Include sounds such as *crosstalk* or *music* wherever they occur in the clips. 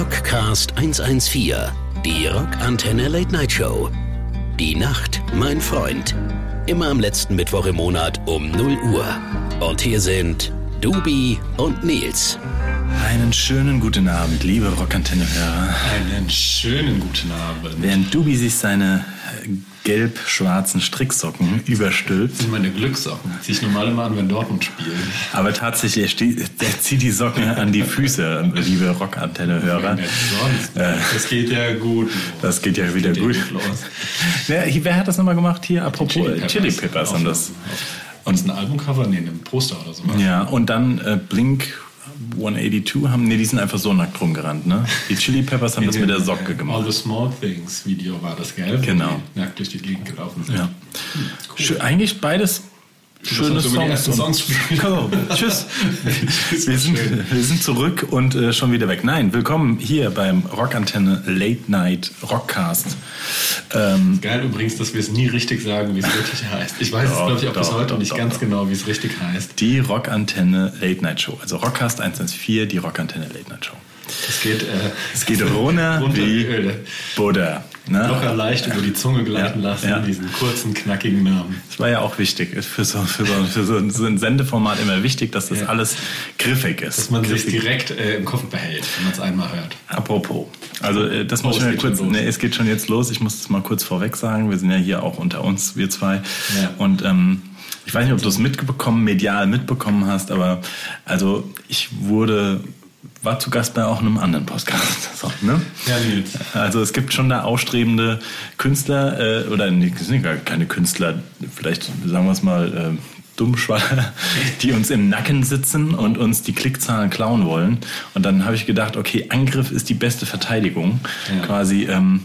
Rockcast 114, die Rockantenne Late Night Show. Die Nacht, mein Freund. Immer am letzten Mittwoch im Monat um 0 Uhr. Und hier sind Dubi und Nils. Einen schönen guten Abend, liebe Rockantenne-Hörer. Einen schönen guten Abend. Während Dubi sich seine gelb-schwarzen Stricksocken überstülpt. Das sind meine Glückssocken. Ziehe ich normal immer an, wenn Dortmund spielt. Aber tatsächlich, er, steht, zieht die Socken an die Füße, liebe Rockantenne-Hörer. Sonst. Das geht ja gut. Äh, Das geht ja wieder Geht gut. gut los. Wer, hat das nochmal gemacht hier? Apropos Chili Peppers. Chili Peppers haben das. Und ist ein Albumcover? Nee, ein Poster oder so. Ja, und dann äh, Blink 182 haben, nee, die sind einfach so nackt rumgerannt, ne? Die Chili Peppers haben das mit der Socke All gemacht. the Small Things Video war das, gell? Genau. Nackt durch die Gegend gelaufen sind. Ja. Schö- Eigentlich beides schöne Songs. Songs. Komm, tschüss. *laughs* wir, sind, wir sind zurück und äh, schon wieder weg. Nein, willkommen hier beim Rockantenne Late Night Rockcast. Ähm, Geil übrigens, dass wir es nie richtig sagen, wie es wirklich heißt. Ich weiß es, Doch, glaube ich, auch bis doch, heute doch, nicht ganz genau, wie es richtig heißt. die Rockantenne Late Night Show. Also Rockcast 114, die Rockantenne Late Night Show. Es geht, äh, Es geht runter, *laughs* runter wie. Buddha. Ne? Locker leicht über die Zunge gleiten Ja, lassen, ja. diesen kurzen, knackigen Namen. Das war ja auch wichtig. Für so, für so, für so ein- so ein Sendeformat immer wichtig, dass das Ja. alles griffig ist. Dass man sich griffig. direkt äh, im Kopf behält, wenn man es einmal hört. Apropos. Also äh, das Oh, muss es ich mal geht schon kurz. Nee, es geht schon jetzt los. Ich muss es mal kurz vorweg sagen. Wir sind ja hier auch unter uns, wir zwei. Und ähm, ich weiß nicht, ob du es mitbekommen, medial mitbekommen hast, aber also ich wurde war zu Gast bei auch einem anderen Podcast. *laughs* So, ne? Ja, Nils. Also es gibt schon da ausstrebende Künstler äh, oder nee, es sind gar keine Künstler, vielleicht sagen wir es mal äh, Dummschwaller, *laughs* die uns im Nacken sitzen und uns die Klickzahlen klauen wollen. Und dann habe ich gedacht, okay, Angriff ist die beste Verteidigung, Ja. quasi. Ähm,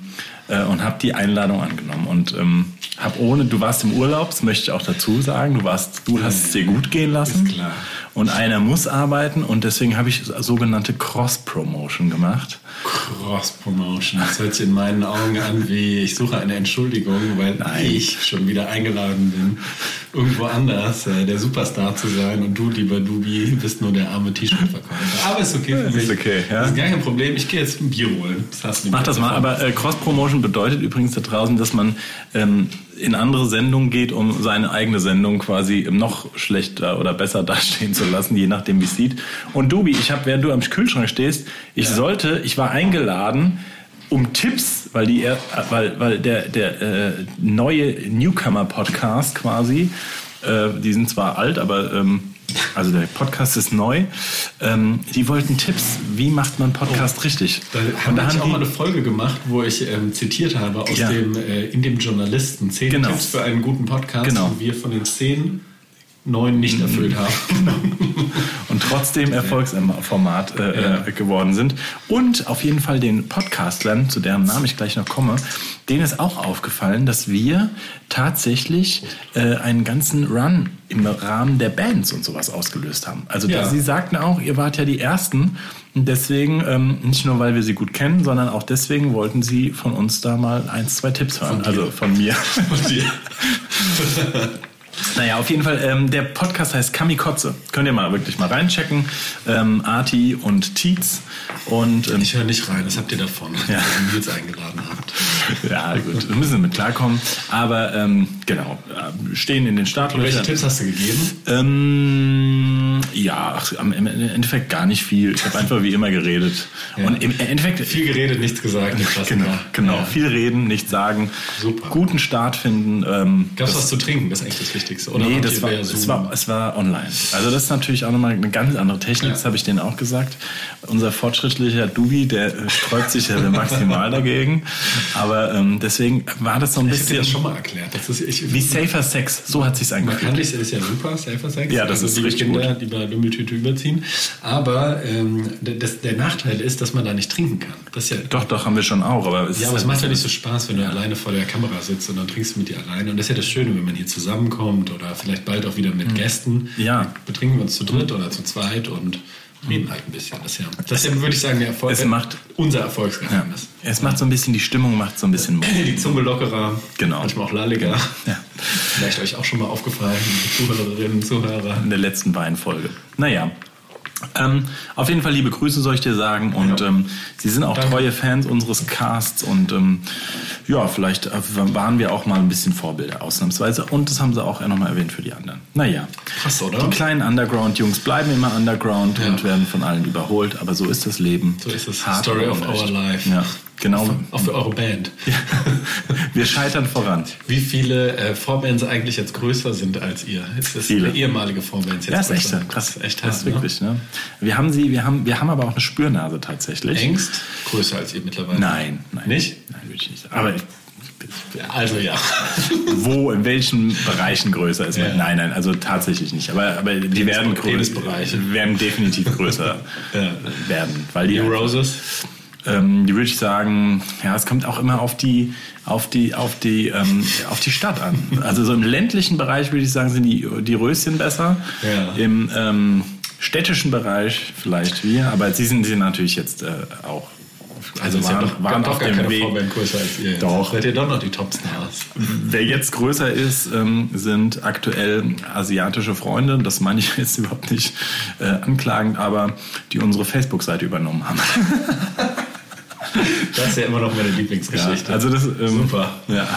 äh, und habe die Einladung angenommen und ähm, habe ohne, du warst im Urlaub, das möchte ich auch dazu sagen, du warst, du hast es dir gut gehen lassen Ist klar. Und einer muss arbeiten und deswegen habe ich sogenannte Cross-Promotion gemacht. Cross-Promotion. Das hört sich in meinen Augen an wie, ich suche eine Entschuldigung, weil Nein. ich schon wieder eingeladen bin, irgendwo anders äh, der Superstar zu sein und du, lieber Dubi, bist nur der arme T-Shirt-Verkäufer. Aber ist okay für Ist mich. okay, ja. Das ist gar kein Problem. Ich gehe jetzt ein Bier holen. Das Mach das mal, aber äh, Cross-Promotion bedeutet übrigens da draußen, dass man ähm, in andere Sendungen geht, um seine eigene Sendung quasi noch schlechter oder besser dastehen zu lassen, je nachdem wie es sieht. Und Dubi, ich habe, während du am Kühlschrank stehst, ich sollte, ich war eingeladen, um Tipps, weil die, weil, weil der, der äh, neue Newcomer-Podcast quasi, äh, die sind zwar alt, aber ähm, also der Podcast ist neu. Ähm, die wollten Tipps, wie macht man Podcast richtig? Da haben wir auch mal eine Folge gemacht, wo ich ähm, zitiert habe aus Ja. dem äh, in dem Journalisten zehn Genau. Tipps für einen guten Podcast, Genau. und wir von den zehn neun nicht erfüllt haben. *laughs* und trotzdem Erfolgsformat äh, Ja. äh, geworden sind. Und auf jeden Fall den Podcastlern, zu deren Namen ich gleich noch komme, denen ist auch aufgefallen, dass wir tatsächlich äh, einen ganzen Run im Rahmen der Bands und sowas ausgelöst haben. Also Ja. da, sie sagten auch, ihr wart ja die Ersten. Und deswegen, ähm, nicht nur weil wir sie gut kennen, sondern auch deswegen wollten sie von uns da mal eins, zwei Tipps hören. dir. also von mir. Und die- *laughs* Naja, auf jeden Fall, ähm, der Podcast heißt Kamikotze. Könnt ihr mal wirklich mal reinchecken. Ähm, Arti und Tietz. Und ähm, Ich höre nicht rein, das habt ihr davon, Ja. dass ihr Nils eingeladen habt. *laughs* ja, gut, wir müssen mit klarkommen. Aber ähm, genau, äh, stehen in den Und welche Startlöchern. Tipps hast du gegeben? Ähm, ja, ach, im Endeffekt gar nicht viel. Ich habe einfach wie immer geredet. Ja. Und im Endeffekt Viel geredet, nichts gesagt. Genau, genau. Ja. Viel reden, nichts sagen. Super. Guten Start finden. Ähm, Gab es was zu trinken? Das ist eigentlich das Wichtigste. Oder nee, das war, es, war, es war online. Also das ist natürlich auch nochmal eine ganz andere Technik, das habe ich denen auch gesagt. Unser fortschrittlicher Dubi, der sträubt sich ja maximal dagegen. *laughs* Aber ähm, deswegen war das so ein Ich bisschen das schon mal erklärt. Das ist, ich, wie Safer Sex. So hat sich's Man angefühlt. das ist ja super, Safer Sex. Ja, das also, ist liebe richtig Kinder, gut. die bei Bimmeltüte überziehen. Aber ähm, der- das, der Nachteil ist, dass man da nicht trinken kann. Das ist ja, Doch, doch, haben wir schon auch. Aber es ja, aber es halt macht ja nicht so Spaß, wenn du alleine vor der Kamera sitzt und dann trinkst du mit dir alleine. Und das ist ja das Schöne, wenn man hier zusammenkommt oder vielleicht bald auch wieder mit Gästen. Mhm. Ja. Dann betrinken wir uns zu dritt oder zu zweit und reden halt ein bisschen. Das ist ja, das ja würde ich sagen, der Erfolg, Es macht- unser ja. Erfolgsgeheimnis. Es macht so ein bisschen, die Stimmung macht so ein bisschen Mut. Die Zunge lockerer, Genau. manchmal auch lalliger. Ja. Vielleicht euch auch schon mal aufgefallen, Zuhörerinnen und Zuhörer. in der letzten Weinfolge. Naja, Ähm, auf jeden Fall liebe Grüße soll ich dir sagen und Ja. ähm, Sie sind auch Danke. treue Fans unseres Casts und ähm, ja, vielleicht äh, waren wir auch mal ein bisschen Vorbilder ausnahmsweise und das haben Sie auch nochmal erwähnt für die anderen. Naja, Krass, oder? die kleinen Underground-Jungs bleiben immer Underground Ja. und werden von allen überholt, aber so ist das Leben. So ist es. Hart Story of our life. Ja, genau. Auch für eure Band. *laughs* Wir scheitern voran. Wie viele äh, Vorbands eigentlich jetzt größer sind als ihr? Ist das Viele. ehemalige Vorbands jetzt Ja, ist echt krass. Das ist echt das hart, ist wirklich, ne? Wir haben sie, wir haben, wir haben aber auch eine Spürnase tatsächlich. ne? Engst größer als ihr mittlerweile? Nein, nein. Nicht? Nein, würde ich nicht sagen. Aber Also ja. *laughs* wo, in welchen Bereichen größer ist man? Ja. Nein, nein, also tatsächlich nicht. Aber, aber die werden größer, Penisbereiche. werden definitiv größer *laughs* Ja. werden. Weil die, Die einfach- Roses? Ähm, die würde ich sagen, ja, es kommt auch immer auf die, auf die, auf die, ähm, auf die Stadt an. Also so im ländlichen Bereich würde ich sagen, sind die, die Röschen besser. Ja. Im ähm, städtischen Bereich vielleicht wir, aber sie sind, sie sind natürlich jetzt äh, auch. Also ja waren, doch, waren doch gar keine Weg. Vorband größer als ihr. jetzt. Doch. Seid ihr doch noch die Topstars? Wer jetzt größer ist, ähm, sind aktuell asiatische Freunde. Das meine ich jetzt *laughs* überhaupt nicht äh, anklagend, aber die unsere Facebook-Seite übernommen haben. *laughs* *laughs* Das ist ja immer noch meine Lieblingsgeschichte. Ja, also das, ähm, Super. Ja,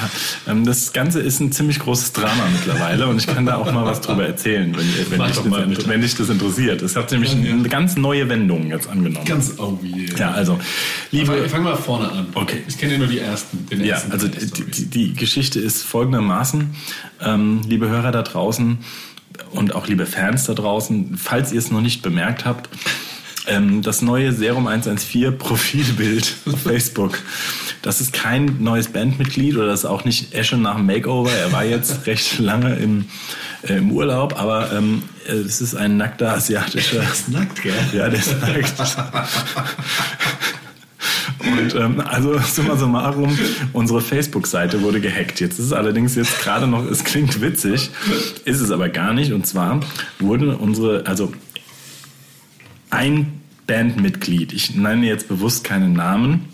ähm, das Ganze ist ein ziemlich großes Drama mittlerweile und ich kann da auch mal was drüber erzählen, wenn, wenn, dich, das, wenn dich das interessiert. Es hat nämlich eine ganz neue Wendung jetzt angenommen. Ganz oh yeah. ja, also, Liebe, liebe, ich fange mal vorne an. Okay. Ich kenne ja nur die ersten. Den Ja, ersten also die, die Geschichte ist folgendermaßen, ähm, liebe Hörer da draußen und auch liebe Fans da draußen, falls ihr es noch nicht bemerkt habt, ähm, das neue Serum 114 Profilbild *laughs* auf Facebook, das ist kein neues Bandmitglied oder das ist auch nicht Esche nach dem Makeover. Er war jetzt *laughs* recht lange im, äh, im Urlaub, aber ähm, es ist ein nackter asiatischer ist nackt, gell? ja, der ist nackt. *laughs* Und ähm, also summa summarum, unsere Facebook-Seite wurde gehackt. Jetzt ist es allerdings jetzt gerade noch, es klingt witzig, ist es aber gar nicht. Und zwar wurde unsere, also ein Bandmitglied, ich nenne jetzt bewusst keinen Namen,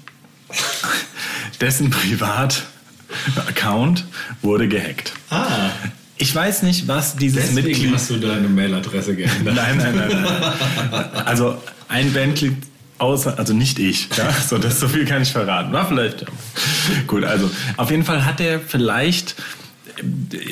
dessen Privat-Account wurde gehackt. Ah, Ich weiß nicht, was dieses deswegen Mitglied hast du deine Mailadresse geändert. Nein, nein, nein, nein. Also ein Bandmitglied außer, also nicht ich. Ja? So, das, so viel kann ich verraten. War vielleicht. Gut, also auf jeden Fall hat er vielleicht.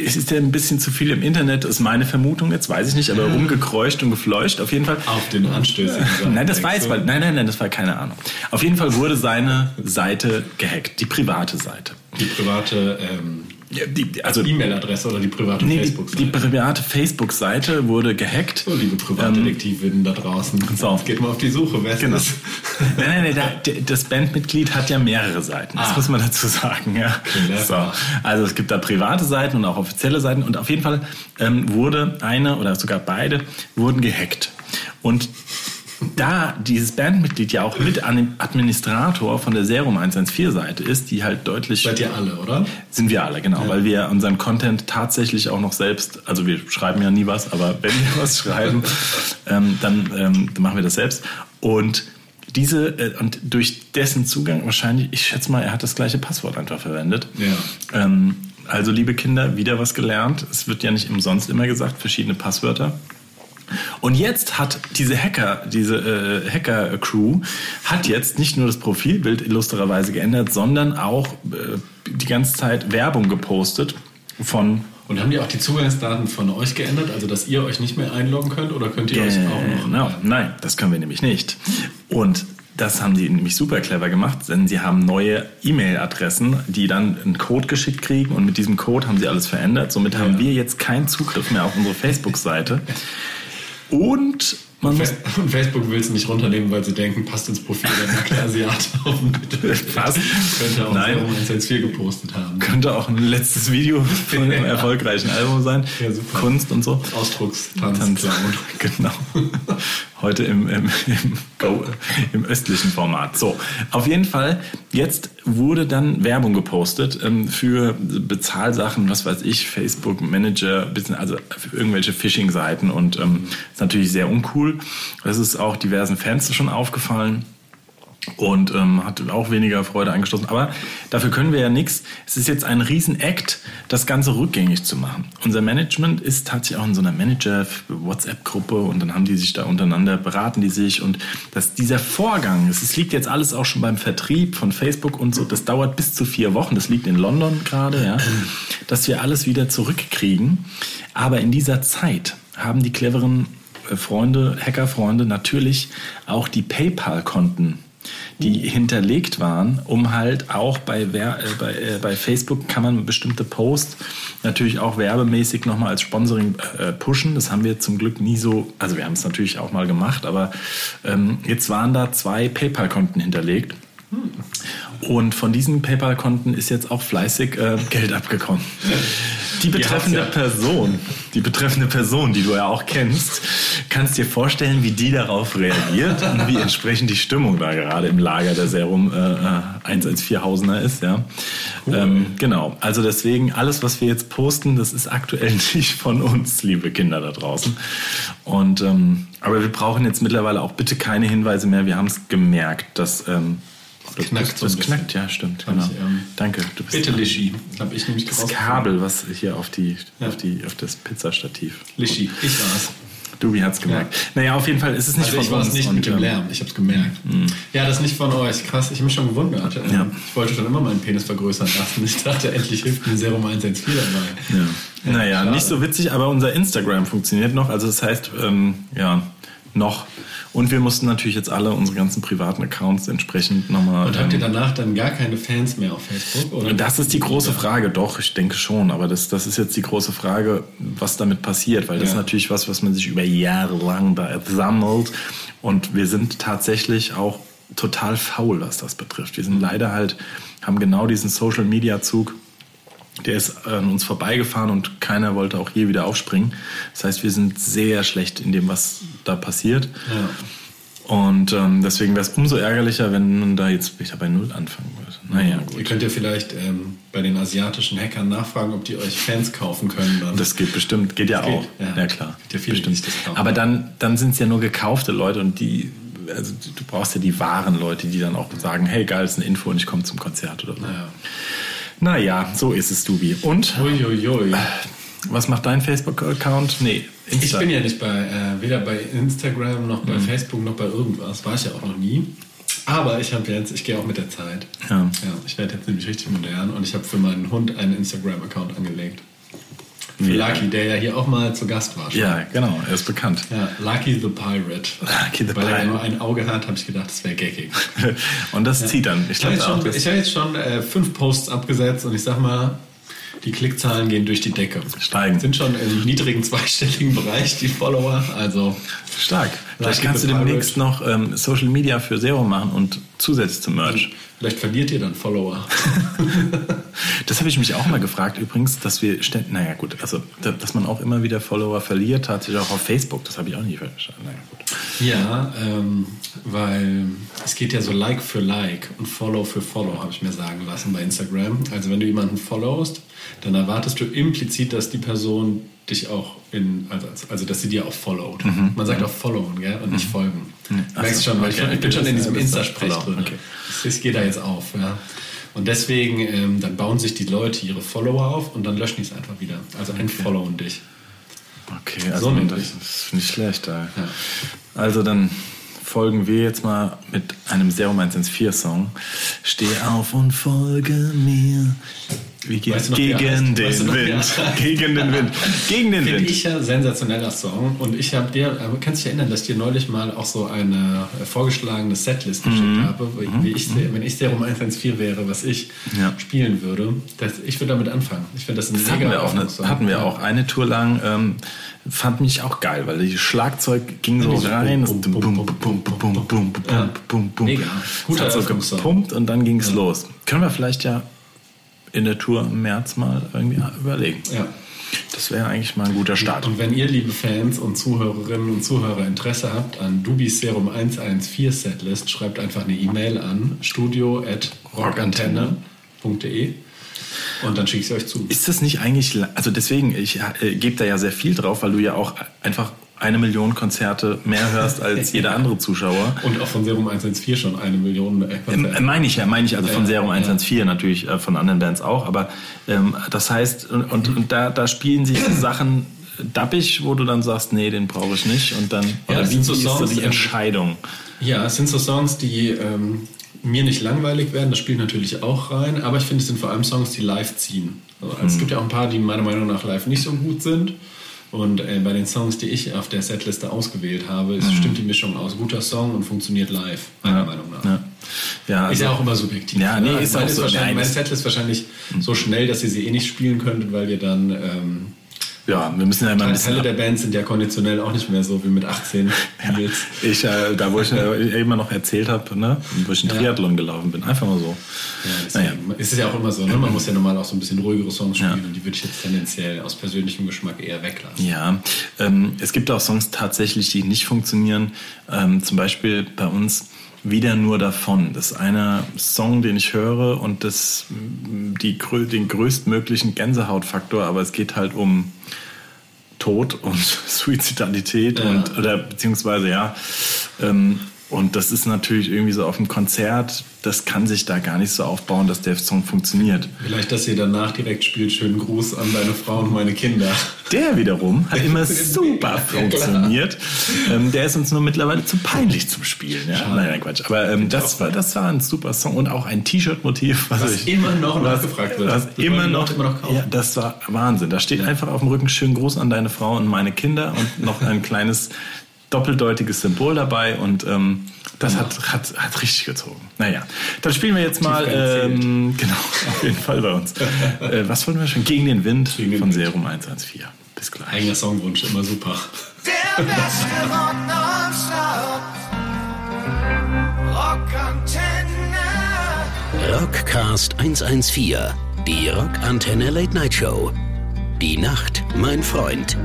Es ist ja ein bisschen zu viel im Internet, ist meine Vermutung jetzt, weiß ich nicht, aber rumgekreucht und gefleucht. Auf jeden Fall. Auf den anstößigen Sachen. Nein, das du? weil, nein, nein, nein, das war keine Ahnung. Auf jeden Fall wurde seine Seite gehackt, die private Seite. Die private ähm, Ja, die, also E-Mail-Adresse oder die private nee, die, die Facebook-Seite. private Facebook-Seite wurde gehackt. So, liebe Privatdetektivinnen da draußen. so. Jetzt geht mal auf die Suche, wer Genau. ist. *laughs* Nein, nein, nein, das Bandmitglied hat ja mehrere Seiten. Das Ah. muss man dazu sagen. Ja. clever. So. Also es gibt da private Seiten und auch offizielle Seiten. Und auf jeden Fall ähm, wurde eine oder sogar beide wurden gehackt. Und da dieses Bandmitglied ja auch mit an dem Administrator von der Serum 114 Seite ist, die halt deutlich Seid ihr alle, oder? sind wir alle, genau, weil wir unseren Content tatsächlich auch noch selbst, also wir schreiben ja nie was, aber wenn wir *laughs* was schreiben, ähm, dann, ähm, dann machen wir das selbst. Und diese, äh, und durch dessen Zugang wahrscheinlich, ich schätze mal, er hat das gleiche Passwort einfach verwendet. Ja. Ähm, also, liebe Kinder, wieder was gelernt. Es wird ja nicht umsonst immer gesagt, verschiedene Passwörter. Und jetzt hat diese Hacker, diese äh, Hacker-Crew, hat jetzt nicht nur das Profilbild illustrerweise geändert, sondern auch äh, die ganze Zeit Werbung gepostet von Und haben die auch die Zugangsdaten von euch geändert, also dass ihr euch nicht mehr einloggen könnt oder könnt ihr euch auch noch? Genau, nein, das können wir nämlich nicht. Und das haben die nämlich super clever gemacht, denn sie haben neue E-Mail-Adressen, die dann einen Code geschickt kriegen und mit diesem Code haben sie alles verändert. Somit haben wir jetzt keinen Zugriff mehr auf unsere Facebook-Seite. *laughs* Und man muss Und Facebook will es nicht runternehmen, weil sie denken, passt ins Profil der nackte auf dem Bild. Passt. Könnte auch Nein. Serum 114 gepostet haben. könnte auch ein letztes Video von einem *laughs* erfolgreichen Album sein. Ja, super. Kunst und so. Ausdruckstanz. Tanz. Genau. *laughs* Heute im, im, im, im östlichen Format. So, auf jeden Fall, jetzt wurde dann Werbung gepostet ähm, für Bezahlsachen, was weiß ich, Facebook Manager, bisschen, also irgendwelche Phishing-Seiten und ähm, ist natürlich sehr uncool. Das ist auch diversen Fans schon aufgefallen. Und ähm, hat auch weniger Freude angestoßen. Aber dafür können wir ja nichts. Es ist jetzt ein Riesen-Act, das Ganze rückgängig zu machen. Unser Management ist tatsächlich auch in so einer Manager-WhatsApp-Gruppe und dann haben die sich da untereinander, beraten die sich und dass dieser Vorgang, es liegt jetzt alles auch schon beim Vertrieb von Facebook und so, das dauert bis zu vier Wochen, das liegt in London gerade, ja, dass wir alles wieder zurückkriegen. Aber in dieser Zeit haben die cleveren äh, Freunde, Hackerfreunde natürlich auch die PayPal-Konten die hinterlegt waren, um halt auch bei, Wer äh, bei, äh, bei Facebook kann man bestimmte Posts natürlich auch werbemäßig nochmal als Sponsoring äh, pushen. Das haben wir zum Glück nie so, also wir haben es natürlich auch mal gemacht, aber ähm, jetzt waren da zwei PayPal-Konten hinterlegt. Und von diesen PayPal-Konten ist jetzt auch fleißig äh, Geld abgekommen. Die betreffende ja. Person, die betreffende Person, die du ja auch kennst, kannst dir vorstellen, wie die darauf reagiert und wie entsprechend die Stimmung da gerade im Lager der Serum äh, 114-Hausener ist. Ja. Cool. Ähm, genau, also deswegen alles, was wir jetzt posten, das ist aktuell *laughs* nicht von uns, liebe Kinder da draußen. Und ähm, aber wir brauchen jetzt mittlerweile auch bitte keine Hinweise mehr. Wir haben es gemerkt, dass ähm, das knackt. Das, das knackt, ja, stimmt. Genau. Ich, ähm, Danke. Du bist bitte Lischi. Habe ich nämlich Das Kabel, was hier auf, die, ja. auf, die, auf das Pizzastativ. Lischi, ich war's. Dubi hat's gemerkt. Ja. Naja, auf jeden Fall ist es nicht also von uns. Ich war es nicht mit dem ähm, Lärm. Ich hab's gemerkt. Mhm. Ja, das ist nicht von euch. Krass, ich habe mich schon gewundert. Ja. Ich wollte schon immer meinen Penis vergrößern lassen. Ich dachte, endlich hilft mir Serum 114 dabei. Ja. Ja, naja, nicht so witzig, aber unser Instagram funktioniert noch. Also das heißt, ähm, ja, noch. Und wir mussten natürlich jetzt alle unsere ganzen privaten Accounts entsprechend nochmal. Und habt ihr ähm, danach dann gar keine Fans mehr auf Facebook? Oder? Das ist die große Frage, doch, ich denke schon. Aber das, das ist jetzt die große Frage, was damit passiert, weil das ja. ist natürlich was, was man sich über Jahre lang da sammelt. Und wir sind tatsächlich auch total faul, was das betrifft. Wir sind leider halt, haben genau diesen Social Media Zug der ist an uns vorbeigefahren und keiner wollte auch je wieder aufspringen. Das heißt, wir sind sehr schlecht in dem, was da passiert. Ja. Und ähm, deswegen wäre es umso ärgerlicher, wenn man da jetzt wieder bei Null anfangen würde. Naja, gut. Ihr könnt ja vielleicht ähm, bei den asiatischen Hackern nachfragen, ob die euch Fans kaufen können. Dann. Das geht bestimmt, geht ja das auch. Geht, ja. ja. klar. Geht ja viele, bestimmt. Aber dann, dann sind es ja nur gekaufte Leute und die, also du brauchst ja die wahren Leute, die dann auch sagen, hey, geil, ist eine Info und ich komme zum Konzert oder so. Ja. Naja, so ist es, Dubi. Und? Uiuiui. Was macht dein Facebook-Account? Nee, Insta. Ich bin ja nicht bei, äh, weder bei Instagram noch bei mhm. Facebook noch bei irgendwas. War ich ja auch noch nie. Aber ich habe jetzt, ich gehe auch mit der Zeit. Ja. ja ich werde jetzt nämlich richtig modern und ich habe für meinen Hund einen Instagram-Account angelegt. Für Lucky, der ja hier auch mal zu Gast war. Schon. Ja, genau, er ist bekannt. Ja, Lucky the Pirate. Lucky the Weil Pirate. er nur ein Auge hat, habe ich gedacht, das wäre gaggig. *laughs* und das ja. zieht dann. Ich, ich habe jetzt, hab jetzt schon äh, fünf Posts abgesetzt und ich sag mal, die Klickzahlen gehen durch die Decke. Steigen. Sind schon im niedrigen zweistelligen Bereich, die Follower. Also stark. Vielleicht kannst du demnächst noch ähm, Social Media für Serum machen und zusätzlich zum Merch. Vielleicht verliert ihr dann Follower. *laughs* das habe ich mich auch mal gefragt übrigens, dass wir ständig, naja gut, also dass man auch immer wieder Follower verliert, tatsächlich auch auf Facebook, das habe ich auch nicht verstanden. Naja, gut. Ja, ähm, weil es geht ja so Like für Like und Follow für Follow, habe ich mir sagen lassen bei Instagram. Also wenn du jemanden followst, dann erwartest du implizit, dass die Person dich auch in, also, also dass sie dir auch followt. Mhm. Man sagt mhm. auch followen, gell? Und nicht mhm. folgen. Mhm. Du merkst schon, weil okay. ich, ich, bin schon in diesem Insta-Sprech drin. Okay. Das geht da jetzt auf, ja. Und deswegen, ähm, dann bauen sich die Leute ihre Follower auf und dann löschen die es einfach wieder. Also okay. entfollowen dich. Okay, also so das ist nicht schlecht. Ja. Also dann folgen wir jetzt mal mit einem Serum 114 Song. Steh auf und folge mir. Wie geht es? Gegen den Wind. Gegen den Wind. Gegen den Wind. Finde ich ja sensationeller Song. Und ich habe dir, äh, kannst dich erinnern, dass ich dir neulich mal auch so eine äh, vorgeschlagene Setlist geschickt mhm. habe, wie mhm. ich, wenn ich Serum 114 wäre, was ich ja. spielen würde. Das, ich würde damit anfangen. Ich finde das ein das hatten wir auch, eine, hatten wir auch eine Tour lang. Ähm, fand mich auch geil, weil das Schlagzeug ging so rein. Mega. Guter hat so gepumpt und dann ging es los. Können wir vielleicht ja in der Tour im März mal irgendwie überlegen. Ja. Das wäre eigentlich mal ein guter Start. Und wenn ihr, liebe Fans und Zuhörerinnen und Zuhörer, Interesse habt an Dubis Serum 114 Setlist, schreibt einfach eine E-Mail an studio.rockantenne.de Und dann schicke ich sie euch zu. Ist das nicht eigentlich, also deswegen, ich äh, gebe da ja sehr viel drauf, weil du ja auch einfach eine Million Konzerte mehr hörst als jeder *laughs* andere Zuschauer. Und auch von Serum 114 schon eine Million äh, Konzerte. Ähm, meine ich ja, meine ich also von Serum 114 ja. natürlich, äh, von anderen Bands auch. Aber ähm, das heißt, und, und, da, da spielen sich *clears throat* Sachen dappig, wo du dann sagst, nee, den brauche ich nicht. Und dann, ja, oder wie so ist so die Entscheidung? Ja, es sind so Songs, die ähm, mir nicht langweilig werden, das spielt natürlich auch rein, aber ich finde, es sind vor allem Songs, die live ziehen. Also, mhm. Es gibt ja auch ein paar, die meiner Meinung nach live nicht so gut sind. Und äh, bei den Songs, die ich auf der Setliste ausgewählt habe, ist, mhm. stimmt die Mischung aus. Guter Song und funktioniert live, meiner ja. Meinung nach. Ja. Ja, ist also, ja auch immer subjektiv. Ja, nee, ist also auch so. Wahrscheinlich, meine Setlist ist wahrscheinlich so schnell, dass ihr sie eh nicht spielen könntet, weil wir dann ähm, ja, wir müssen ja immer ein bisschen. Teile der Bands sind ja konditionell auch nicht mehr so wie mit 18 *laughs* ja, Ich, äh, da wo ich äh, immer noch erzählt habe, ne, wo ich einen Triathlon gelaufen bin, einfach mal so. Ja, naja. ist es ja auch immer so, ne? Man muss ja normal auch so ein bisschen ruhigere Songs spielen ja. und die würde ich jetzt tendenziell aus persönlichem Geschmack eher weglassen. Ja, ähm, es gibt auch Songs tatsächlich, die nicht funktionieren. Ähm, zum Beispiel bei uns wieder nur davon. Das ist einer Song, den ich höre und das die, den größtmöglichen Gänsehautfaktor, aber es geht halt um Tod und *laughs* Suizidalität ja. und oder beziehungsweise ja ähm, und das ist natürlich irgendwie so auf dem Konzert, das kann sich da gar nicht so aufbauen, dass der Song funktioniert. Vielleicht, dass ihr danach direkt spielt, schönen Gruß an deine Frau und meine Kinder. Der wiederum hat *laughs* immer super funktioniert. Ähm, der ist uns nur mittlerweile zu peinlich zum Spielen. Ja? Nein, nein, Quatsch. Aber ähm, das, war, das war ein super Song und auch ein T-Shirt-Motiv, was, was ich, immer noch was, nachgefragt wird. Was immer noch, immer noch kaufen. Ja, das war Wahnsinn. Da steht ja. einfach auf dem Rücken schönen Gruß an deine Frau und meine Kinder und noch ein *laughs* kleines doppeldeutiges Symbol dabei und ähm, das genau. hat, hat, hat richtig gezogen. Naja, dann spielen wir jetzt mal, ähm, *laughs* genau, auf jeden Fall bei uns. *laughs* äh, was wollen wir schon? Gegen den Wind Gegen von Serum 114. Bis gleich. Eigener Songwunsch, immer super. Der beste Rock. Rockantenne. Rockcast 114. Die Rockantenne Late Night Show. Die Nacht, mein Freund.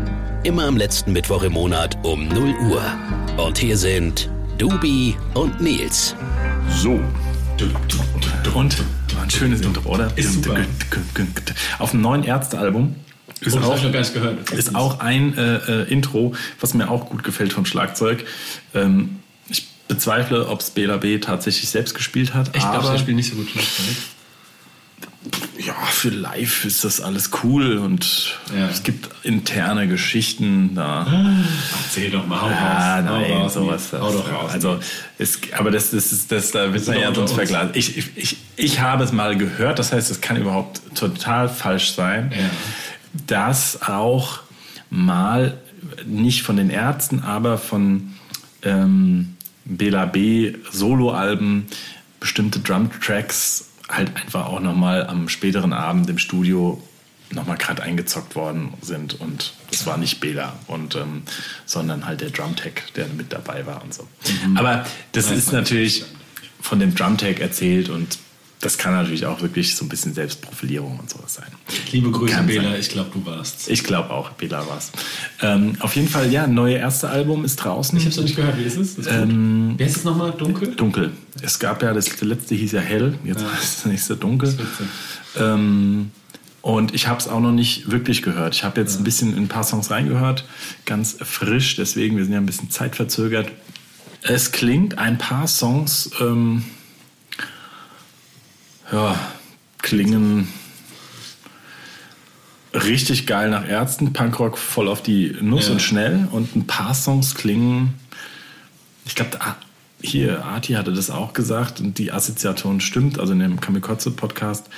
Immer am letzten Mittwoch im Monat um 0 Uhr. Und hier sind Dubi und Nils. So. Und ein schönes Intro, oder? Ist super. Auf dem neuen Ärztealbum ist, oh, auch, gehört, ist auch ein äh, äh, Intro, was mir auch gut gefällt vom Schlagzeug. Ähm, ich bezweifle, ob es Bela B tatsächlich selbst gespielt hat. Ich glaube, er spielt nicht so gut Schlagzeug ja, für live ist das alles cool und ja. es gibt interne Geschichten da. Erzähl doch mal, hau ja, raus. Nein, hau sowas. Das, hau doch raus. Also, es, aber das, das, ist, das, da wird man ja sonst vergleichen. Ich, ich, ich, ich habe es mal gehört, das heißt, es kann überhaupt total falsch sein, ja. dass auch mal nicht von den Ärzten, aber von ähm, Bela B. Soloalben bestimmte Drum-Tracks halt einfach auch nochmal am späteren Abend im Studio nochmal gerade eingezockt worden sind und das war nicht Bela und ähm, sondern halt der Drumtech, der mit dabei war und so. Mhm. Aber das ist natürlich von dem Drumtech erzählt und das kann natürlich auch wirklich so ein bisschen Selbstprofilierung und sowas sein. Liebe Grüße, kann Bela, sein. ich glaube, du warst. Ich glaube auch, Bela war's. Ähm, auf jeden Fall, ja, neue erste Album ist draußen. Ich habe es noch nicht gehört, wie ist es? Ist ähm, Wie heißt es nochmal? Dunkel? Dunkel. Es gab ja, das letzte hieß ja hell, jetzt ja. heißt das nächste dunkel. Ähm, und ich habe es auch noch nicht wirklich gehört. Ich habe jetzt ja. ein bisschen in ein paar Songs reingehört, ganz frisch, deswegen, wir sind ja ein bisschen zeitverzögert. Es klingt ein paar Songs ähm, ja, klingen richtig geil nach Ärzten, Punkrock voll auf die Nuss ja. und schnell und ein paar Songs klingen, ich glaube, hier, Arti hatte das auch gesagt und die Assoziation stimmt, also in dem Kamikotze-Podcast,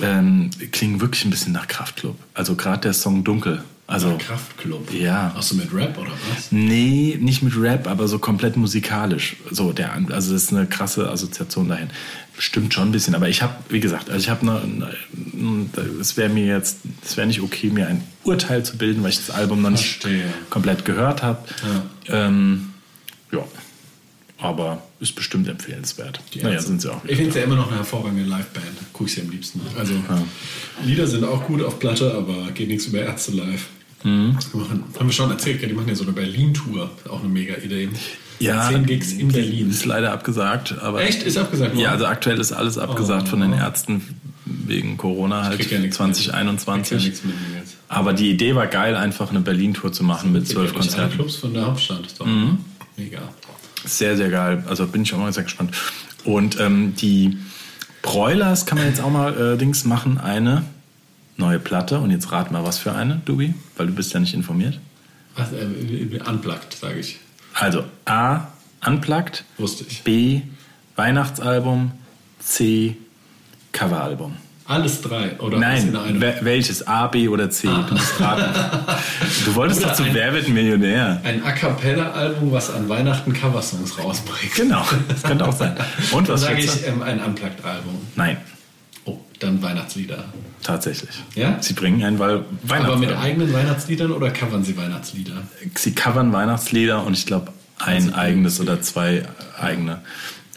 ähm, klingen wirklich ein bisschen nach Kraftclub. Also gerade der Song Dunkel also Kraftclub. Ja. Hast du mit Rap oder was? Nee, nicht mit Rap, aber so komplett musikalisch. So der also das ist eine krasse Assoziation dahin. Stimmt schon ein bisschen, aber ich habe, wie gesagt, also ich habe eine, es wäre mir jetzt, es wäre nicht okay, mir ein Urteil zu bilden, weil ich das Album noch nicht Verstehe. komplett gehört habe. Ja. Ähm, ja. Aber ist bestimmt empfehlenswert. Die naja, sind sie auch. Ich finde es ja immer noch eine hervorragende Liveband. Gucke ich sie am liebsten. Also ja. Lieder sind auch gut auf Platte, aber geht nichts über Ärzte live. Mhm. Machen, haben wir schon erzählt, die machen ja so eine Berlin-Tour. Auch eine mega Idee. Ja, 10 Gigs in Berlin. Ist leider abgesagt. Aber Echt? Ist abgesagt worden? Ja, also aktuell ist alles abgesagt oh. von den Ärzten wegen Corona halt krieg ja nichts 2021. Krieg ja. Aber die Idee war geil, einfach eine Berlin-Tour zu machen mit zwölf Konzerten. Clubs von der Hauptstadt. Ist doch Mhm. Mega. Sehr, sehr geil. Also bin ich auch mal sehr gespannt. Und ähm, die Broilers kann man jetzt auch mal äh, Dings machen, eine neue Platte. Und jetzt rat mal, was für eine, Dubi, weil du bist ja nicht informiert. Was, äh, unplugged, sage ich. Also A, Unplugged, Wusste ich. B, Weihnachtsalbum, C, Coveralbum. Alles drei. Oder Nein, welches? A, B oder C? Du musst raten. Du wolltest Oder doch zu ein- Wer wird Millionär? Ein A Cappella-Album, was an Weihnachten Coversongs rausbringt. Genau, das könnte auch sein. Und Dann was sage schätzt ich du? ähm, ein Unplugged-Album. Nein, dann Weihnachtslieder. tatsächlich. Ja? Sie bringen ein Weil Aber mit eigenen Weihnachtsliedern oder covern sie Weihnachtslieder? Sie covern Weihnachtslieder und ich glaube ein Also, eigenes oder zwei eigene.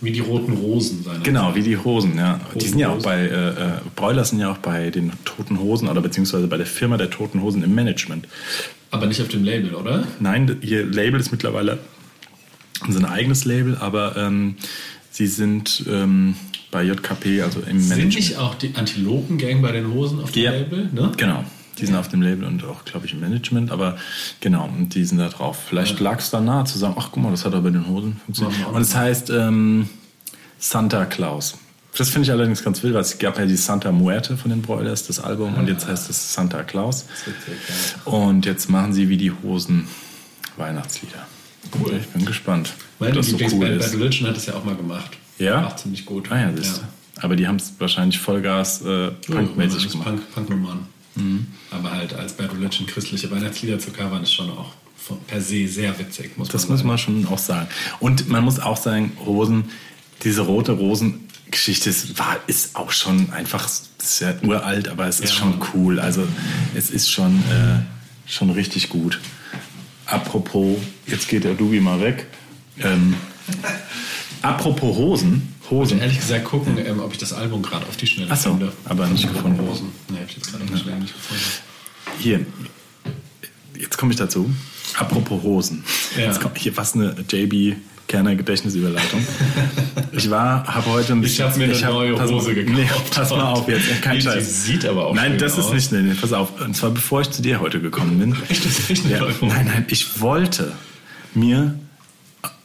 Wie die roten Rosen seiner Genau, wie die Hosen, ja. Die sind ja auch bei, äh, äh, Broilers sind ja auch bei den Toten Hosen oder beziehungsweise bei der Firma der Toten Hosen im Management. Aber nicht auf dem Label, oder? Nein, ihr Label ist mittlerweile unser eigenes Label, aber ähm, sie sind ähm, bei JKP, also im Sind Management. nicht auch die Antilopen-Gang bei den Hosen auf dem Ja. Label? Ne? Genau. Die sind auf dem Label und auch, glaube ich, im Management, aber genau, und die sind da drauf. Vielleicht lag es da nahe zu sagen, ach guck mal, das hat aber bei den Hosen funktioniert. Und es heißt ähm, Santa Claus. Das finde ich allerdings ganz wild, weil es gab ja die Santa Muerte von den Broilers, das Album, und jetzt heißt es Santa Claus. Und jetzt machen sie wie die Hosen Weihnachtslieder. Cool. Ich bin gespannt, Meine das so cool Lieblingsband. Bad Religion hat es ja auch mal gemacht. Ja? War ziemlich gut. Ah ja, siehst du. Aber die haben es wahrscheinlich Vollgas äh, punkmäßig das gemacht. Mhm. Punk, Punknummern. Aber halt als Bad Religion christliche Weihnachtslieder zu covern, ist schon auch von, per se sehr witzig, muss Das man muss man schon auch sagen. Und man muss auch sagen, Rosen, diese rote Rosen-Geschichte ist, war, ist auch schon einfach, ist ja uralt, aber es ist Ja. schon cool. Also es ist schon, äh, schon richtig gut. Apropos, jetzt geht der Dubi mal weg. Ähm, apropos Hosen, Ich Hosen. ehrlich gesagt gucken, ähm, ob ich das Album gerade auf die Schnelle Ach so, finde. aber nicht gefunden. Rosen. Nee, hab ich jetzt gerade die Schnelle nicht gefunden. Hier, jetzt komme ich dazu. Apropos Hosen. Ja. Jetzt kommt hier fast eine JB Kerner Gedächtnisüberleitung. *laughs* Ich war, habe heute ein Ich habe mir eine hab- neue pass Hose gekauft. Nee, pass mal auf jetzt, kein Die- die Scheiß. sieht aber auch Nein, das ist aus. nicht, nee, nee, pass auf. Und zwar bevor ich zu dir heute gekommen bin. *laughs* Echt, das ist echt eine Ja, nein, nein, ich wollte mir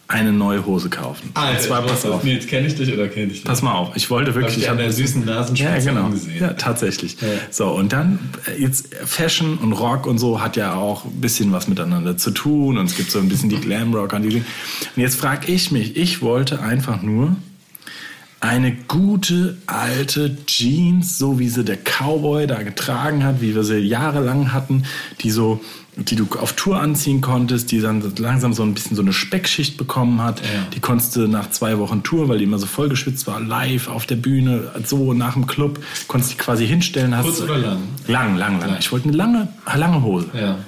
eine neue Hose kaufen. Und zwar, pass auf. Jetzt kenne ich dich oder kenne ich dich? Pass mal auf, ich wollte Hab wirklich. ich an der süßen Nasenspitze Ja, genau. angesehen. Ja, tatsächlich. Ja. So, und dann äh, jetzt Fashion und Rock und so hat ja auch ein bisschen was miteinander zu tun und es gibt so ein bisschen die Glamrock und die Dinge. Und jetzt frage ich mich, ich wollte einfach nur eine gute alte Jeans, so wie sie der Cowboy da getragen hat, wie wir sie jahrelang hatten, die so, die du auf Tour anziehen konntest, die dann langsam so ein bisschen so eine Speckschicht bekommen hat. Ja. Die konntest du nach zwei Wochen Tour, weil die immer so vollgeschwitzt war, live auf der Bühne, so nach dem Club, konntest die quasi hinstellen. Hast Kurz oder lang? Lang, lang, lang. Lang. Ich wollte eine lange, lange Hose. Ja.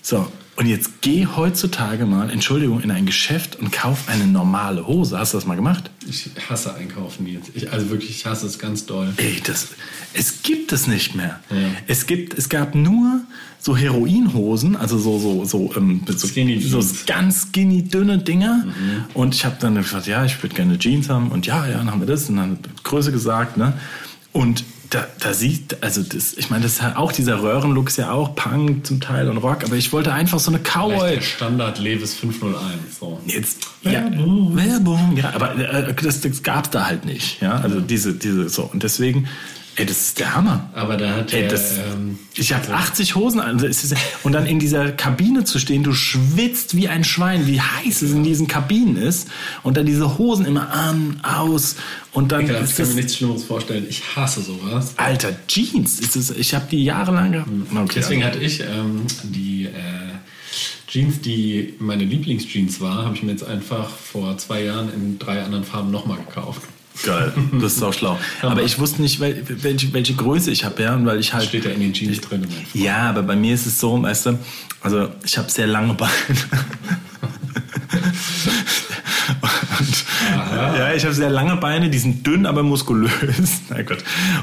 So, und jetzt geh heutzutage mal, Entschuldigung, in ein Geschäft und kauf eine normale Hose. Hast du das mal gemacht? Ich hasse Einkaufen jetzt. Ich, also wirklich, ich hasse es ganz doll. Ey, das, es gibt es nicht mehr. Ja. Es gibt, es gab nur so Heroinhosen, also so so so, ähm, so, Skinny so ganz skinny dünne Dinger. Mhm. Und ich habe dann gesagt, ja, ich würde gerne Jeans haben. Und ja, ja, dann haben wir das und dann Größe gesagt, ne? Und da, da sieht, also das, ich meine, das ist halt auch dieser Röhrenlook ist ja auch Punk zum Teil und Rock, aber ich wollte einfach so eine Cowboy. der Standard Levis 501. So. Jetzt, Werbung. Ja, Werbung, ja, aber äh, das, das gab's da halt nicht, ja, also diese, diese, so, und deswegen, ey, das ist der Hammer. Aber da hat Ey, der, das, ähm, ich habe 80 Hosen an. Und dann in dieser Kabine zu stehen, du schwitzt wie ein Schwein, wie heiß es in diesen Kabinen ist. Und dann diese Hosen immer an, aus. Und dann ich ist kann mir nichts Schlimmeres vorstellen. Ich hasse sowas. Alter, Jeans. Ist das, ich habe die jahrelang gehabt. Okay, Deswegen hatte ich ähm, die äh, Jeans, die meine Lieblingsjeans war, habe ich mir jetzt einfach vor zwei Jahren in drei anderen Farben nochmal gekauft. Geil, das ist auch schlau. Aber ich wusste nicht, wel- welche, welche Größe ich habe, ja, und weil ich halt. Steht ja in den Jeans drin. Mensch. Ja, aber bei mir ist es so, weißt du, also ich habe sehr lange Beine. Und, ja, ich habe sehr lange Beine, die sind dünn, aber muskulös. *laughs* Na Gott.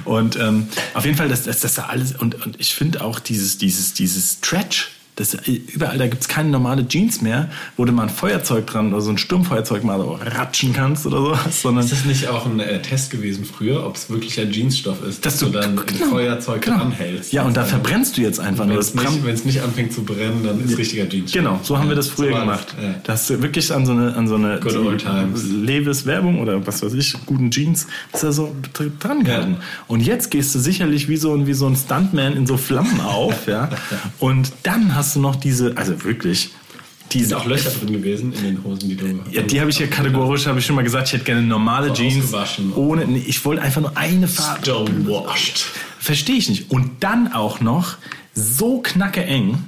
Und ähm, auf jeden Fall, das, das, das da alles. Und, und ich finde auch dieses, dieses, dieses Stretch, Das, überall, da gibt es keine normale Jeans mehr, wo du mal ein Feuerzeug dran oder so ein Sturmfeuerzeug mal so ratschen kannst oder sowas. *laughs* Sondern ist das nicht auch ein äh, Test gewesen früher, ob es wirklich ein Jeansstoff ist, dass dass du du dann genau, ein Feuerzeug genau. anhältst? Ja, und da dann- verbrennst du jetzt einfach nur. Wenn es nicht, brennt- wenn es nicht anfängt zu brennen, dann ist richtiger Jeansstoff. Genau, so haben wir das Ja, früher so gemacht. ja. Da hast du wirklich an so eine, an so eine Good old times. Levis Werbung oder was weiß ich, guten Jeans, ist da so dr- dran gehalten. Ja. Und jetzt gehst du sicherlich wie so, ein- wie so ein Stuntman in so Flammen auf, ja. *laughs* Und dann hast du noch diese, also wirklich, Sind diese auch Löcher drin gewesen in den Hosen, die du. ja, die habe ich ja kategorisch, habe ich schon mal gesagt, ich hätte gerne normale Jeans. Ohne, nee, ich wollte einfach nur eine Farbe. Stonewashed. Verstehe ich nicht. Und dann auch noch so knacke eng.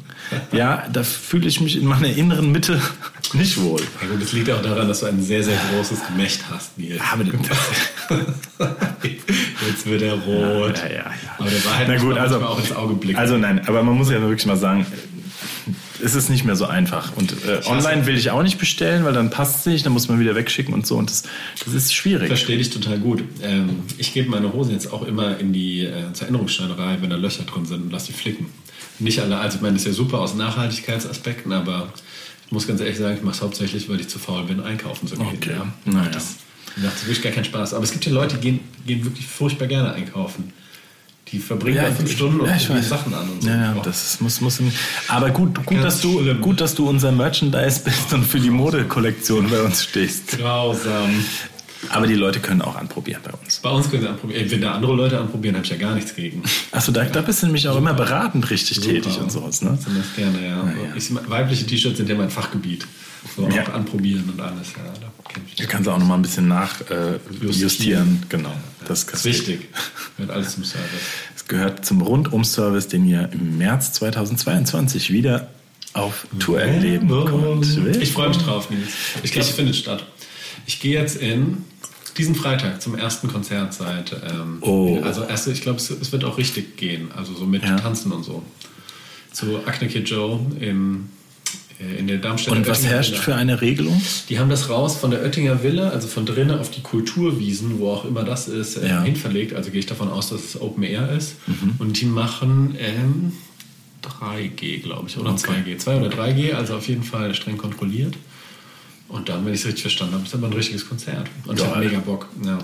Ja, da fühle ich mich in meiner inneren Mitte *laughs* nicht wohl. Ja gut, das liegt auch daran, dass du ein sehr, sehr großes Gemächt hast, Nils. Aber *laughs* Jetzt wird er rot. Ja, ja, ja. Aber der war halt Na gut, also, auch ins Auge blicken. also nein, aber man muss ja wirklich mal sagen, es ist nicht mehr so einfach. Und äh, online will ich auch nicht bestellen, weil dann passt es nicht, dann muss man wieder wegschicken und so. Und das, das ist schwierig. Verstehe dich total gut. Ähm, ich gebe meine Hosen jetzt auch immer in die äh, zur wenn da Löcher drin sind und lasse die flicken. Nicht alle, also ich meine, das ist ja super aus Nachhaltigkeitsaspekten, aber ich muss ganz ehrlich sagen, ich mache es hauptsächlich, weil ich zu faul bin, einkaufen zu gehen. Okay. Ja. Naja. Das macht wirklich gar keinen Spaß. Aber es gibt ja Leute, die gehen, gehen wirklich furchtbar gerne einkaufen. Die verbringen da fünf Stunden und ja. Sachen an und so. Ja, ja, Boah. das muss, muss. Aber gut, gut, Ganz dass du, schlimm. gut, dass du unser Merchandise bist und für die Modekollektion bei uns stehst. Grausam. Aber die Leute können auch anprobieren bei uns. Bei uns können sie anprobieren. Wenn da andere Leute anprobieren, habe ich ja gar nichts gegen. Achso, da, da bist du nämlich auch immer beratend richtig tätig Super. und sowas, ne? Sind das gerne, ja. ja. Ich, weibliche T-Shirts sind ja mein Fachgebiet. So Ja. auch anprobieren und alles. Ja, da kenn ich Du kannst auch noch mal ein bisschen nachjustieren. Äh. Genau. Das, Das ist wichtig. Gehört alles zum Service. Es gehört zum Rundum-Service, den ihr im März 2022 wieder auf Tour erleben könnt. Ich freue mich drauf, Nils. Ich glaube, es findet statt. Ich gehe jetzt in diesen Freitag zum ersten Konzert seit. Ähm, Oh. Also, erste, ich glaube, es, es wird auch richtig gehen. Also, so mit Ja. Tanzen und so. Zu Acne Kid Joe im, äh, in der Darmstädter Und was Oettinger herrscht Villa. für eine Regelung? Die haben das raus von der Oettinger Villa, also von drinnen auf die Kulturwiesen, wo auch immer das ist, äh, Ja. hin verlegt. Also gehe ich davon aus, dass es Open Air ist. Und die machen ähm, 3G, glaube ich, oder 2G. 2 oder 3G, also auf jeden Fall streng kontrolliert. Und dann, wenn ich es richtig verstanden habe, ist aber ein richtiges Konzert. Und ich Geil. habe mega Bock. Ja.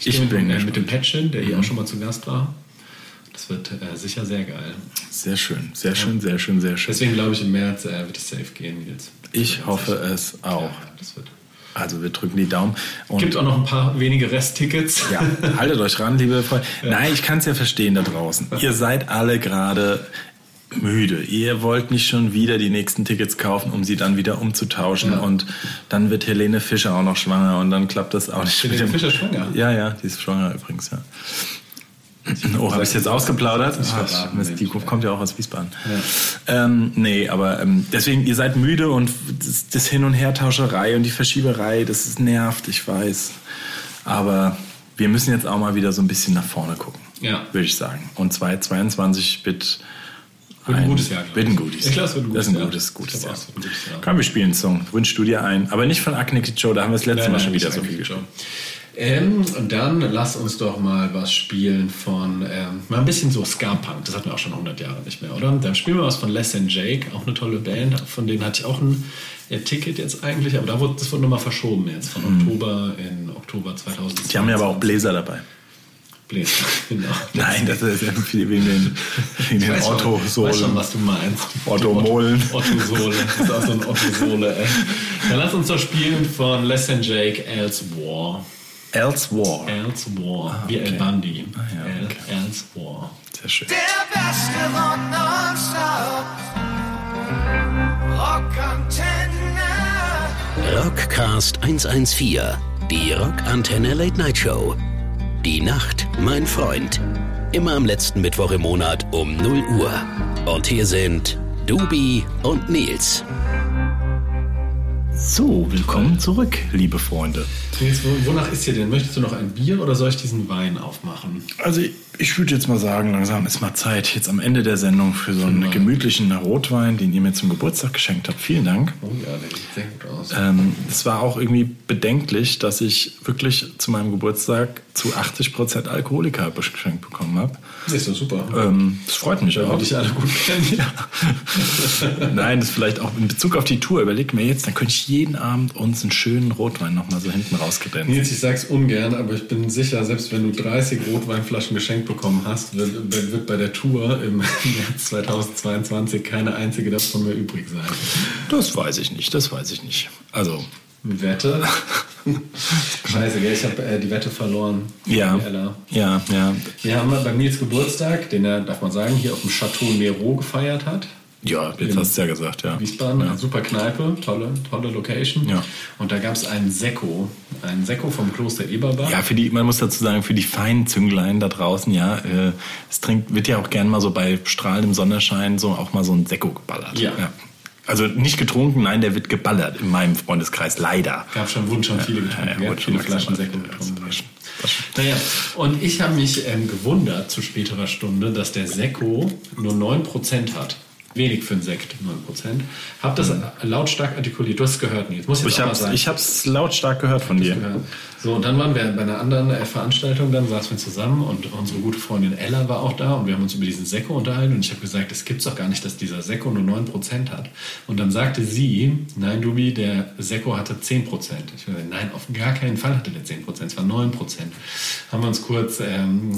Ich, Ich gehe mit, bin äh, mit dem Patchin, der hier auch schon mal zu Gast war. Das wird äh, sicher sehr geil. Sehr schön, sehr schön, sehr schön, sehr schön. Deswegen glaube ich, im März äh, wird es safe gehen, Nils. Ich hoffe es auch. Ja, das wird. Also wir drücken die Daumen. Und Gibt auch noch ein paar wenige Resttickets. Ja, haltet euch ran, liebe Freunde. *laughs* Nein, ich kann es ja verstehen da draußen. *laughs* Ihr seid alle gerade müde. Ihr wollt nicht schon wieder die nächsten Tickets kaufen, um sie dann wieder umzutauschen. Ja. Und dann wird Helene Fischer auch noch schwanger und dann klappt das auch nicht. Helene Fischer schwanger? Ja, ja, die ist schwanger übrigens, ja. Oh, habe ich jetzt ausgeplaudert? Nicht Ah, Mist, die kommt ja auch aus Wiesbaden. Ähm, nee, aber ähm, deswegen, ihr seid müde und das, das Hin- und Hertauscherei und die Verschieberei, das ist nervt, ich weiß. Aber wir müssen jetzt auch mal wieder so ein bisschen nach vorne gucken, Ja. würde ich sagen. Und 2022 wird Wird ein gutes Jahr, Wird ein ich. gutes Ich glaub, es wird ein Das ist ein gutes gutes, Jahr. gutes Ich Jahr. ein gutes Jahr. Komm, wir spielen einen Song. Wünsch du dir einen. Aber nicht von Kid Joe, da haben wir das letzte Mal schon wieder so viel gespielt. Ähm, und dann lass uns doch mal was spielen von, ähm, mal ein bisschen so Ska-Punk. Das hatten wir auch schon 100 Jahre nicht mehr, oder? Dann spielen wir was von Les and Jake, auch eine tolle Band. Von denen hatte ich auch ein äh, Ticket jetzt eigentlich, aber da wurde, das wurde nochmal verschoben jetzt, von Oktober in Oktober 2020. Mhm. Die haben ja aber auch Bläser dabei. Bläser, *laughs* genau. Nein, das ist ja viel wegen den, wegen den Ich weiß schon- Otto-Sohlen. was du meinst. Otto-Molen. *laughs* Otto-Sohle. Das ist auch so ein Otto-Sohle, ey. Dann lass uns doch spielen von Les and Jake, Else War. Else War. Else War. Wie okay. El Bundy. Ah, ja, okay. Else War. Sehr schön. Der Beste von nonstop. Rockantenne. Rockcast 114, die Rockantenne Late Night Show. Die Nacht, mein Freund. Immer am letzten Mittwoch im Monat um 0 Uhr. Und hier sind Dubi und Nils. So, willkommen zurück, liebe Freunde. Wo- wonach ist dir denn? Möchtest du noch ein Bier oder soll ich diesen Wein aufmachen? Also ich, ich würde jetzt mal sagen, langsam ist mal Zeit, jetzt am Ende der Sendung für so einen gemütlichen Rotwein, den ihr mir zum Geburtstag geschenkt habt. Vielen Dank. Oh ja, der sieht sehr gut aus. Ähm, es war auch irgendwie bedenklich, dass ich wirklich zu meinem Geburtstag zu 80% Alkoholiker geschenkt bekommen habe. Das ist doch super. Ähm, das freut mich auch. dich alle gut kennen. *laughs* Nein, das ist vielleicht auch in Bezug auf die Tour. Überleg mir jetzt, dann könnte ich jeden Abend uns einen schönen Rotwein nochmal so hinten rausgedämpft. Nils, ich sag's ungern, aber ich bin sicher, selbst wenn du 30 Rotweinflaschen geschenkt bekommen hast, wird, wird bei der Tour im *laughs* März 2022 keine einzige davon mehr übrig sein. Das weiß ich nicht, das weiß ich nicht. Also, Wette? *laughs* Scheiße, gell? ich habe äh, die Wette verloren. ja, Ella. ja, ja. Wir haben beim Nils Geburtstag, den er, darf man sagen, hier auf dem Chateau Nero gefeiert hat. Ja, jetzt hast du ja gesagt, ja. Wiesbaden, eine super Kneipe, tolle, tolle Location. Ja. Und da gab es einen Sekko, einen Sekko vom Kloster Eberbach. Ja, für die, man muss dazu sagen, für die feinen Zünglein da draußen, ja, äh, es trinkt, wird ja auch gern mal so bei strahlendem Sonnenschein so auch mal so ein Sekko geballert. Ja. Also nicht getrunken, nein, der wird geballert in meinem Freundeskreis, leider. Gab schon, wurden schon viele getrunken, ja, ja, viele Flaschen Sekko ja, getrunken. Naja, und ich habe mich ähm, gewundert zu späterer Stunde, dass der Sekko nur 9% hat. Wenig für einen Sekt, 9%. Hab das lautstark artikuliert. Du hast es gehört, Nils. Muss jetzt Mhm. Ich sagen. ich hab's lautstark gehört von dir. Ja. So, und dann waren wir bei einer anderen äh, Veranstaltung, dann saßen wir zusammen und unsere gute Freundin Ella war auch da und wir haben uns über diesen Sekko unterhalten und ich habe gesagt, es gibt's doch gar nicht, dass dieser Sekko nur 9% hat. Und dann sagte sie, nein, Dubi, der Sekko hatte 10%. Ich habe gesagt, nein, auf gar keinen Fall hatte der 10%, es war 9%. Haben wir uns kurz ähm,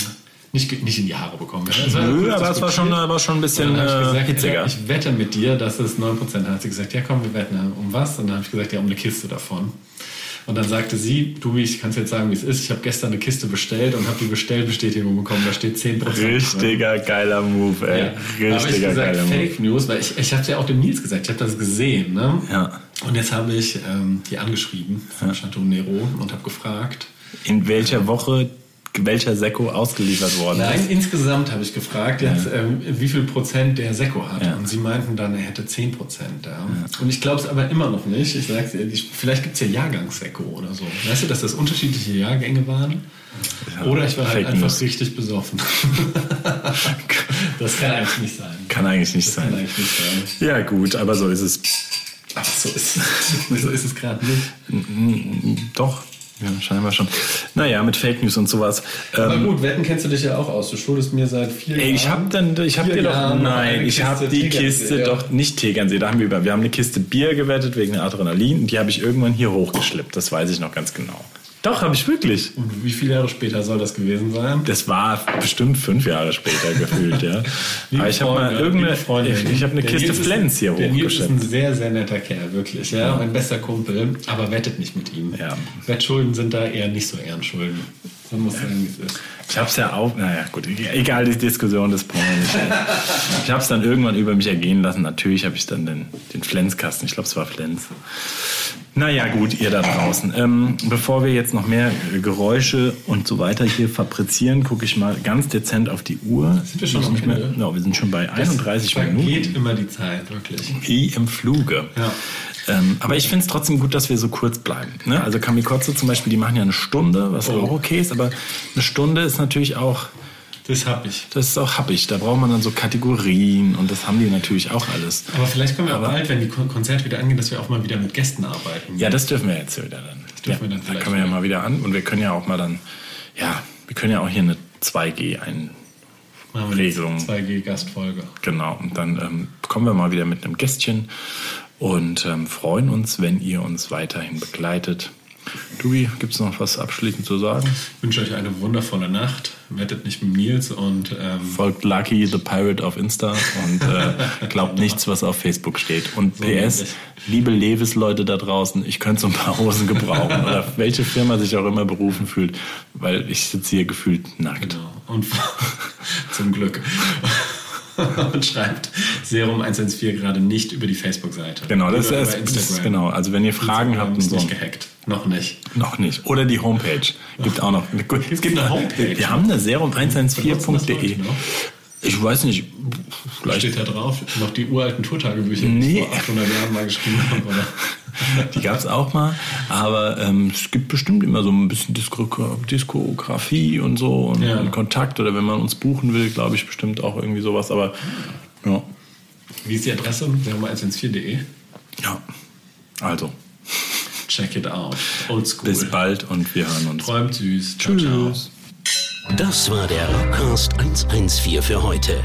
nicht, nicht in die Haare bekommen. War Nö, aber es war schon, diskutiert. war schon ein bisschen ich äh, gesagt, hitziger. ja, ich wette mit dir, dass es 9% hat. Hat sie gesagt, ja komm, wir wetten. Um was? Und dann habe ich gesagt, ja, um eine Kiste davon. Und dann sagte sie, du, ich kann es jetzt sagen, wie es ist. Ich habe gestern eine Kiste bestellt und habe die Bestellbestätigung bekommen. Da steht 10% drin. Richtiger geiler Move, ey. Ja. Da habe ich Richtiger gesagt, geiler Move. Fake News, weil ich, ich habe es ja auch dem Nils gesagt, ich habe das gesehen. Ne? Ja. Und jetzt habe ich ähm, die angeschrieben von Chateau Nero und habe gefragt, In welcher Woche welcher Sekko ausgeliefert worden Nein, ist. insgesamt habe ich gefragt, jetzt, ähm, wie viel Prozent der Sekko hat. Ja. Und sie meinten dann, er hätte 10 Prozent. Ja. Und ich glaube es aber immer noch nicht. Ich sag's dir, ich, vielleicht gibt es ja Jahrgangssekko oder so. Weißt du, dass das unterschiedliche Jahrgänge waren? Oder ich war halt einfach News. richtig besoffen. *laughs* das kann eigentlich nicht sein. Kann eigentlich nicht Das kann sein. eigentlich nicht sein. Ja, gut, aber so ist es. Aber so ist es, *laughs* so ist es gerade nicht. Doch. Ja, scheinbar schon. Naja, mit Fake News und sowas. Aber Ähm, gut, Wetten kennst du dich ja auch aus. Du schuldest mir seit vier Ey, ich Jahren. hab dann, ich hab dir doch, Jahren nein, ich habe die Tegernsee, Kiste ja. doch nicht Tegernsee, da haben wir über, wir haben eine Kiste Bier gewettet wegen der Adrenalin und die habe ich irgendwann hier hochgeschleppt, das weiß ich noch ganz genau. Doch, habe ich wirklich. Und wie viele Jahre später soll das gewesen sein? Das war bestimmt fünf Jahre später *laughs* gefühlt, ja. Liebe Aber ich habe mal irgendeine, Freundin, ich, ich habe eine Kiste Flens hier Der Nils ist ein sehr, sehr netter Kerl, wirklich. Ja, mein bester Kumpel, aber wettet nicht mit ihm. Ja. Wettschulden sind da eher nicht so Ehrenschulden. So muss sagen, wie es ist. Ich habe es ja auch, naja, gut, egal, die Diskussion, das brauchen wir nicht. Ich habe es dann irgendwann über mich ergehen lassen. Natürlich habe ich dann den, den Flens-Kasten, ich glaube, es war Flens. Naja, gut, ihr da draußen. Ähm, bevor wir jetzt noch mehr Geräusche und so weiter hier fabrizieren, gucke ich mal ganz dezent auf die Uhr. Sind wir schon am nicht mehr, Ende? no, wir sind schon bei 31 Da Minuten. geht immer die Zeit, wirklich. Wie im Fluge. Ja. Ähm, aber ich finde es trotzdem gut, dass wir so kurz bleiben. Ne? Also Kamikotze zum Beispiel, die machen ja eine Stunde, was Oh. auch okay ist, aber eine Stunde ist natürlich auch, Das hab ich. das ist auch happig. Da braucht man dann so Kategorien und das haben die natürlich auch alles. Aber vielleicht können wir auch bald, wenn die Kon Konzerte wieder angehen, dass wir auch mal wieder mit Gästen arbeiten. Ja, das dürfen wir jetzt wieder dann. Das dürfen wir dann da können wir ja wieder. mal wieder an und wir können ja auch mal dann, ja, wir können ja auch hier eine 2G ein, Regelung. 2G-Gastfolge. Genau, und dann ähm, kommen wir mal wieder mit einem Gästchen und ähm, freuen uns, wenn ihr uns weiterhin begleitet. Dubi, gibt es noch was abschließend zu sagen? Ich wünsche euch eine wundervolle Nacht. Wettet nicht mit Nils und ähm, Folgt Lucky the Pirate auf Insta und äh, *laughs* glaubt nichts, was auf Facebook steht. Und So PS, nämlich. liebe Levis-Leute da draußen, ich könnte so ein paar Hosen gebrauchen. oder *laughs* welche Firma sich auch immer berufen fühlt, weil ich sitze hier gefühlt nackt. Genau. Und *laughs* zum Glück. *laughs* und schreibt Serum 114 gerade nicht über die Facebook-Seite. Genau, das ist, ist genau. Also wenn ihr Fragen Instagram habt und ist so. nicht gehackt. Noch nicht. Noch nicht. Oder die Homepage. Gibt auch noch. Gut, Es gibt eine Homepage? Wir haben eine Benutzen serum114.de. Ich weiß nicht. Vielleicht Steht da drauf? Noch die uralten Tourtagebücher, die Nee. ich vor 800 Jahren mal geschrieben habe, oder? Die gab es auch mal, aber ähm, es gibt bestimmt immer so ein bisschen Disko Diskografie und so und, Ja. und Kontakt oder wenn man uns buchen will, glaube ich bestimmt auch irgendwie sowas, aber ja, Wie ist die Adresse? Serum114.de. ja. Also, Check it out. Old school. bis bald und wir hören uns. Träumt süß. Ciao, ciao. Das war der Rockcast 114 für heute.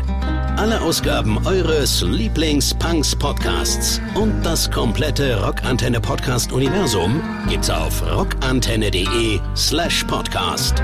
Alle Ausgaben eures Lieblings-Punks-Podcasts und das komplette Rockantenne Podcast-Universum gibt's auf rockantenne.de slash podcast.